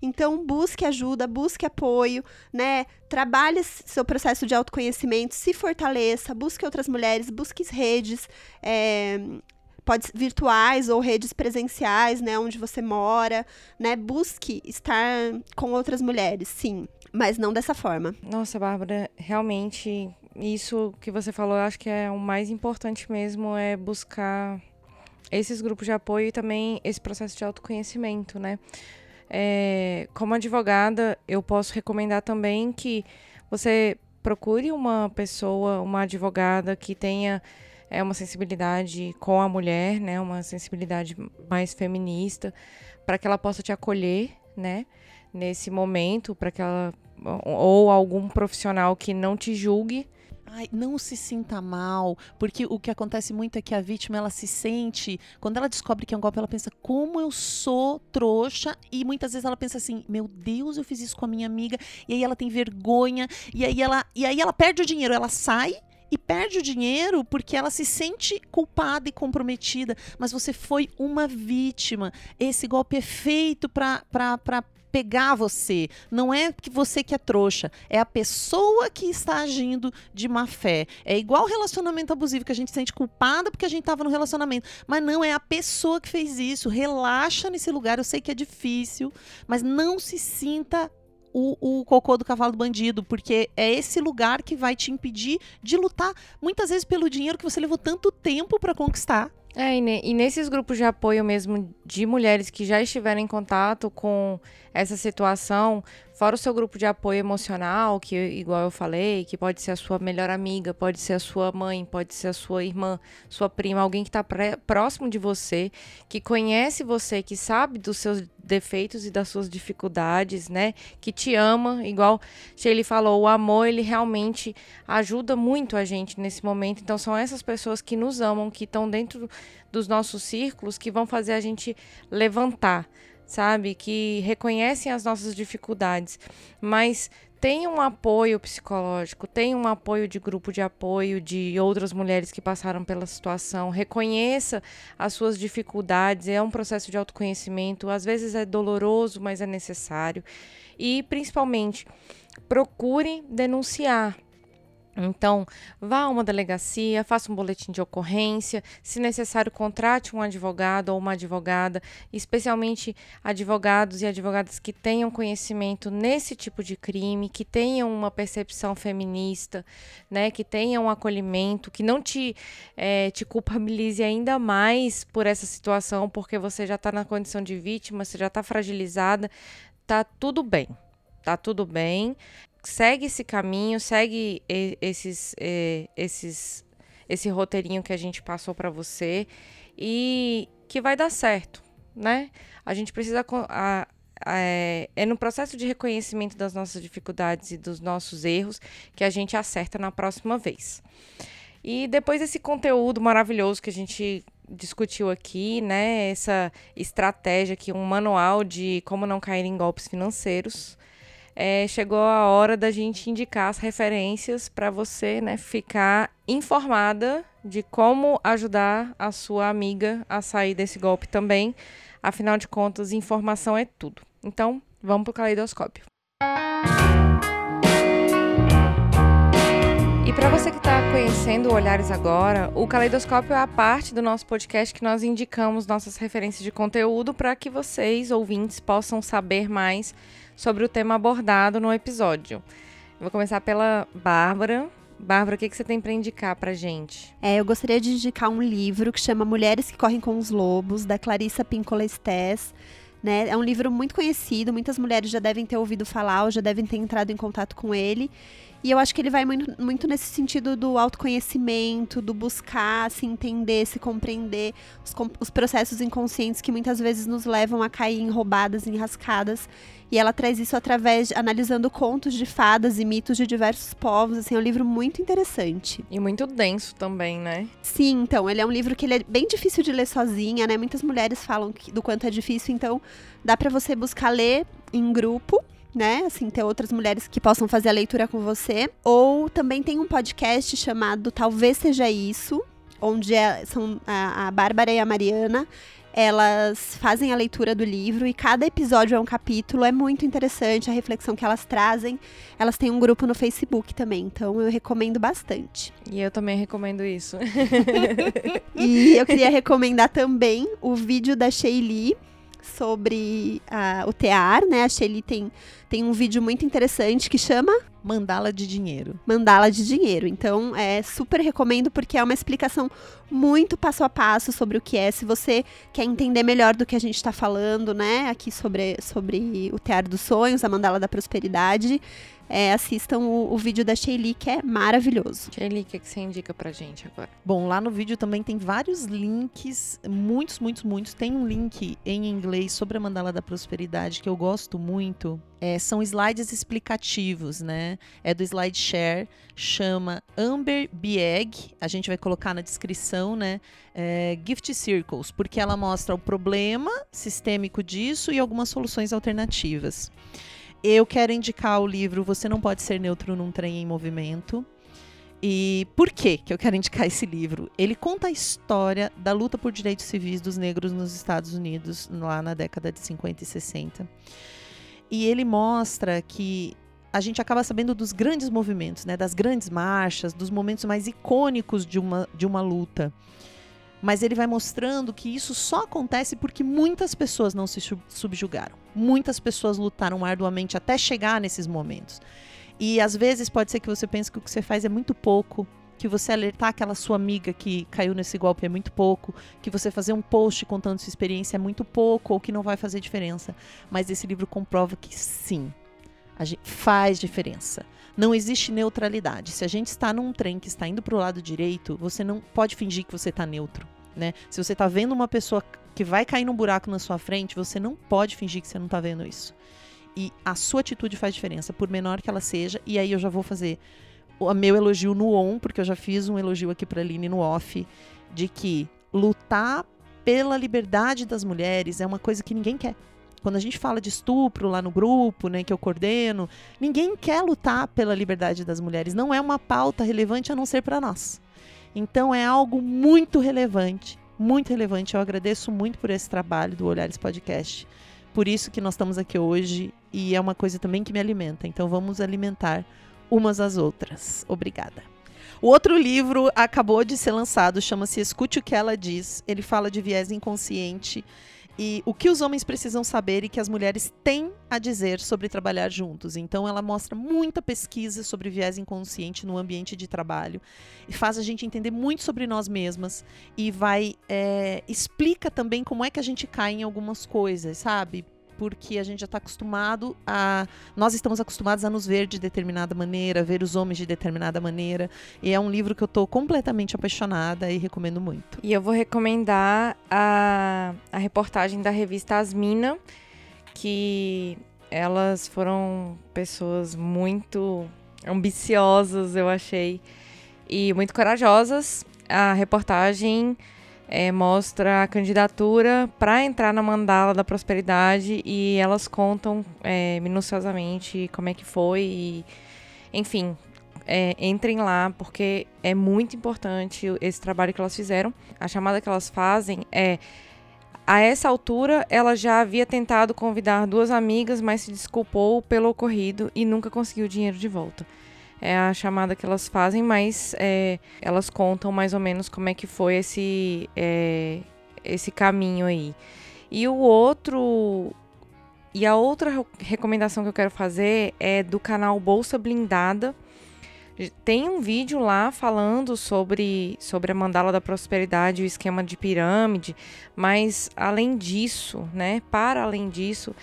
Então, busque ajuda, busque apoio, né? Trabalhe seu processo de autoconhecimento, se fortaleça, busque outras mulheres, busque redes. É, pode virtuais ou redes presenciais, né, onde você mora, né? Busque estar com outras mulheres, sim, mas não dessa forma. Nossa, Bárbara, realmente isso que você falou, eu acho que é o mais importante mesmo, é buscar esses grupos de apoio e também esse processo de autoconhecimento, né? É, como advogada, eu posso recomendar também que você procure uma pessoa, uma advogada que tenha é, uma sensibilidade com a mulher, né? Uma sensibilidade mais feminista, para que ela possa te acolher, né? Nesse momento, para que ela ou algum profissional que não te julgue Ai, não se sinta mal, porque o que acontece muito é que a vítima ela se sente, quando ela descobre que é um golpe, ela pensa como eu sou trouxa? E muitas vezes ela pensa assim, meu Deus, eu fiz isso com a minha amiga. E aí ela tem vergonha e aí ela e aí ela perde o dinheiro, ela sai e perde o dinheiro porque ela se sente culpada e comprometida, mas você foi uma vítima. Esse golpe é feito para pegar você. Não é que você que é trouxa, é a pessoa que está agindo de má fé. É igual relacionamento abusivo, que a gente se sente culpada porque a gente estava no relacionamento. Mas não, é a pessoa que fez isso. Relaxa nesse lugar. Eu sei que é difícil, mas não se sinta o, o, cocô do cavalo do bandido, porque é esse lugar que vai te impedir de lutar, muitas vezes pelo dinheiro que você levou tanto tempo para conquistar. É, e, ne, e, nesses grupos de apoio mesmo de mulheres que já estiveram em contato com essa situação, fora o seu grupo de apoio emocional, que igual eu falei, que pode ser a sua melhor amiga, pode ser a sua mãe, pode ser a sua irmã, sua prima, alguém que está próximo de você, que conhece você, que sabe dos seus defeitos e das suas dificuldades, né? Que te ama, igual ele falou, o amor ele realmente ajuda muito a gente nesse momento. Então são essas pessoas que nos amam, que estão dentro dos nossos círculos, que vão fazer a gente levantar sabe? Que reconhecem as nossas dificuldades, mas tem um apoio psicológico, tem um apoio de grupo de apoio de outras mulheres que passaram pela situação. Reconheça as suas dificuldades, é um processo de autoconhecimento, às vezes é doloroso, mas é necessário. E principalmente, procure denunciar então, vá a uma delegacia, faça um boletim de ocorrência, se necessário, contrate um advogado ou uma advogada, especialmente advogados e advogadas que tenham conhecimento nesse tipo de crime, que tenham uma percepção feminista, né, que tenham um acolhimento, que não te, é, te culpabilize ainda mais por essa situação, porque você já está na condição de vítima, você já está fragilizada, tá tudo bem tá tudo bem segue esse caminho, segue esses, esses, esse roteirinho que a gente passou para você e que vai dar certo, né? A gente precisa a, é, é no processo de reconhecimento das nossas dificuldades e dos nossos erros que a gente acerta na próxima vez. E depois desse conteúdo maravilhoso que a gente discutiu aqui, né? Essa estratégia aqui, um manual de como não cair em golpes financeiros é, chegou a hora da gente indicar as referências para você né, ficar informada de como ajudar a sua amiga a sair desse golpe também. Afinal de contas, informação é tudo. Então, vamos para o caleidoscópio. E para você que está conhecendo Olhares Agora, o Caleidoscópio é a parte do nosso podcast que nós indicamos nossas referências de conteúdo para que vocês, ouvintes, possam saber mais sobre o tema abordado no episódio. vou começar pela Bárbara. Bárbara, o que, você tem para indicar para gente? É, eu gostaria de indicar um livro que chama Mulheres que Correm com os Lobos, da Clarissa Pinkola Estés. Né? É um livro muito conhecido, muitas mulheres já devem ter ouvido falar ou já devem ter entrado em contato com ele. E eu acho que ele vai muito, muito, nesse sentido do autoconhecimento, do buscar se entender, se compreender os, os, processos inconscientes que muitas vezes nos levam a cair em roubadas, em rascadas. E ela traz isso através, de, analisando contos de fadas e mitos de diversos povos. Assim, é um livro muito interessante. E muito denso também, né? Sim, então, ele é um livro que ele é bem difícil de ler sozinha, né? Muitas mulheres falam que, do quanto é difícil, então dá para você buscar ler em grupo né? Assim, ter outras mulheres que possam fazer a leitura com você. Ou também tem um podcast chamado Talvez Seja Isso, onde é, são a, a Bárbara e a Mariana. Elas fazem a leitura do livro e cada episódio é um capítulo. É muito interessante a reflexão que elas trazem. Elas têm um grupo no Facebook também, então eu recomendo bastante. E eu também recomendo isso. [LAUGHS] e eu queria recomendar também o vídeo da Sheili, sobre uh, o tear, né? A Shelly tem, tem um vídeo muito interessante que chama Mandala de Dinheiro. Mandala de Dinheiro. Então, é super recomendo porque é uma explicação muito passo a passo sobre o que é. Se você quer entender melhor do que a gente está falando, né? Aqui sobre, sobre o Tear dos Sonhos, a Mandala da Prosperidade, é, assistam o, o, vídeo da Sheili, que é maravilhoso. Sheili, o que, que você indica pra gente agora? Bom, lá no vídeo também tem vários links, muitos, muitos, muitos. Tem um link em inglês sobre a Mandala da Prosperidade que eu gosto muito. É, são slides explicativos, né? É do SlideShare, chama Amber Bieg. A gente vai colocar na descrição, né? É, Gift Circles, porque ela mostra o problema sistêmico disso e algumas soluções alternativas. Eu quero indicar o livro Você Não Pode Ser Neutro num Trem em Movimento. E por que que eu quero indicar esse livro? Ele conta a história da luta por direitos civis dos negros nos Estados Unidos, lá na década de 50 e 60. E ele mostra que a gente acaba sabendo dos grandes movimentos, né, das grandes marchas, dos momentos mais icônicos de uma, de uma luta mas ele vai mostrando que isso só acontece porque muitas pessoas não se subjugaram. Muitas pessoas lutaram arduamente até chegar nesses momentos. E às vezes pode ser que você pense que o que você faz é muito pouco, que você alertar aquela sua amiga que caiu nesse golpe é muito pouco, que você fazer um post contando sua experiência é muito pouco ou que não vai fazer diferença. Mas esse livro comprova que sim, faz diferença. Não existe neutralidade. Se a gente está num trem que está indo para o lado direito, você não pode fingir que você está neutro. Né? Se você está vendo uma pessoa que vai cair num buraco na sua frente, você não pode fingir que você não está vendo isso. E a sua atitude faz diferença, por menor que ela seja. E aí eu já vou fazer o meu elogio no on, porque eu já fiz um elogio aqui para a Aline no off, de que lutar pela liberdade das mulheres é uma coisa que ninguém quer. Quando a gente fala de estupro lá no grupo, né, que eu coordeno, ninguém quer lutar pela liberdade das mulheres. Não é uma pauta relevante a não ser para nós. Então é algo muito relevante, muito relevante. Eu agradeço muito por esse trabalho do Olhares Podcast. Por isso que nós estamos aqui hoje e é uma coisa também que me alimenta. Então vamos alimentar umas às outras. Obrigada. O outro livro acabou de ser lançado, chama-se Escute o que ela diz. Ele fala de viés inconsciente e o que os homens precisam saber e que as mulheres têm a dizer sobre trabalhar juntos. Então, ela mostra muita pesquisa sobre viés inconsciente no ambiente de trabalho e faz a gente entender muito sobre nós mesmas e vai é, explica também como é que a gente cai em algumas coisas, sabe? Porque a gente já está acostumado a. Nós estamos acostumados a nos ver de determinada maneira, ver os homens de determinada maneira. E é um livro que eu estou completamente apaixonada e recomendo muito. E eu vou recomendar a, a reportagem da revista Asmina, que elas foram pessoas muito ambiciosas, eu achei, e muito corajosas. A reportagem é, mostra a candidatura para entrar na mandala da prosperidade e elas contam é, minuciosamente como é que foi e, enfim, é, entrem lá porque é muito importante esse trabalho que elas fizeram. A chamada que elas fazem é a essa altura, ela já havia tentado convidar duas amigas, mas se desculpou pelo ocorrido e nunca conseguiu o dinheiro de volta é a chamada que elas fazem, mas é, elas contam mais ou menos como é que foi esse, é, esse caminho aí. E o outro E a outra recomendação que eu quero fazer é do canal Bolsa Blindada. Tem um vídeo lá falando sobre, sobre a mandala da prosperidade, o esquema de pirâmide, mas além disso, né, para além disso,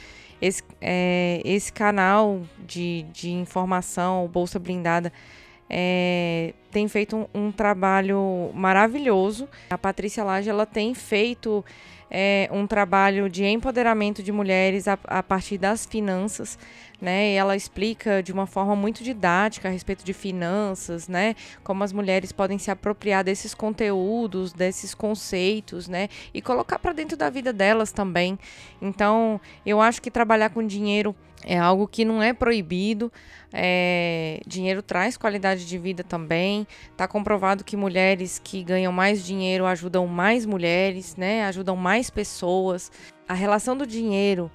esse, é, esse canal de, de informação, Bolsa Blindada, é, tem feito um, um, trabalho maravilhoso. A Patrícia Lage ela tem feito é, um trabalho de empoderamento de mulheres a, a partir das finanças né? Ela explica de uma forma muito didática a respeito de finanças, né? Como as mulheres podem se apropriar desses conteúdos, desses conceitos, né? E colocar para dentro da vida delas também. Então, eu acho que trabalhar com dinheiro é algo que não é proibido. É, dinheiro traz qualidade de vida também. Está comprovado que mulheres que ganham mais dinheiro ajudam mais mulheres, né? Ajudam mais pessoas. A relação do dinheiro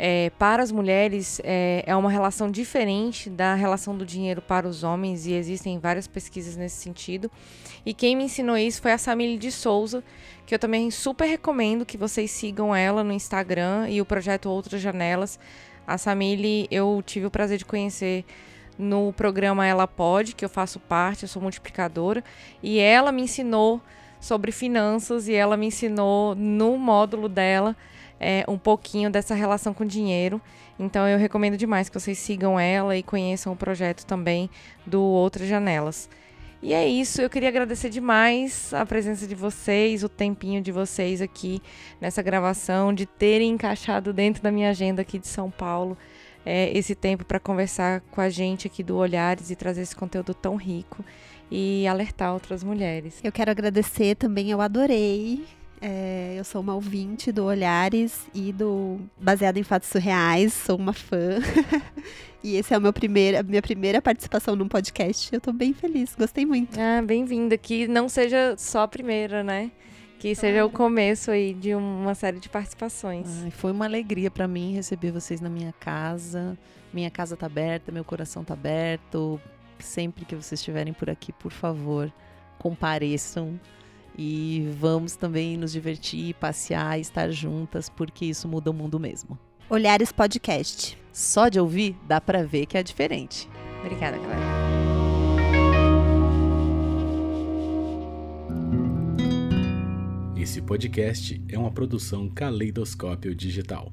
é, para as mulheres é, é, uma relação diferente da relação do dinheiro para os homens e existem várias pesquisas nesse sentido. E quem me ensinou isso foi a Samile de Souza, que eu também super recomendo que vocês sigam ela no Instagram e o projeto Outras Janelas. A Samile eu tive o prazer de conhecer no programa Ela Pode, que eu faço parte, eu sou multiplicadora, e ela me ensinou sobre finanças e ela me ensinou no módulo dela é, um pouquinho dessa relação com dinheiro. Então eu recomendo demais que vocês sigam ela e conheçam o projeto também do Outras Janelas. E é isso, eu queria agradecer demais a presença de vocês, o tempinho de vocês aqui nessa gravação, de terem encaixado dentro da minha agenda aqui de São Paulo é, esse tempo para conversar com a gente aqui do Olhares e trazer esse conteúdo tão rico e alertar outras mulheres. Eu quero agradecer também, eu adorei é, eu sou uma ouvinte do Olhares e do Baseado em Fatos Surreais, sou uma fã. [LAUGHS] e esse é o meu primeiro, a minha primeira participação num podcast. Eu tô bem feliz, gostei muito. Ah, bem-vinda. Que não seja só a primeira, né? Que seja o começo aí de uma série de participações. Ai, foi uma alegria para mim receber vocês na minha casa. Minha casa tá aberta, meu coração tá aberto. Sempre que vocês estiverem por aqui, por favor, compareçam e vamos também nos divertir, passear, estar juntas, porque isso muda o mundo mesmo. Olhares Podcast. Só de ouvir, dá para ver que é diferente. Obrigada, galera. Esse podcast é uma produção Caleidoscópio Digital.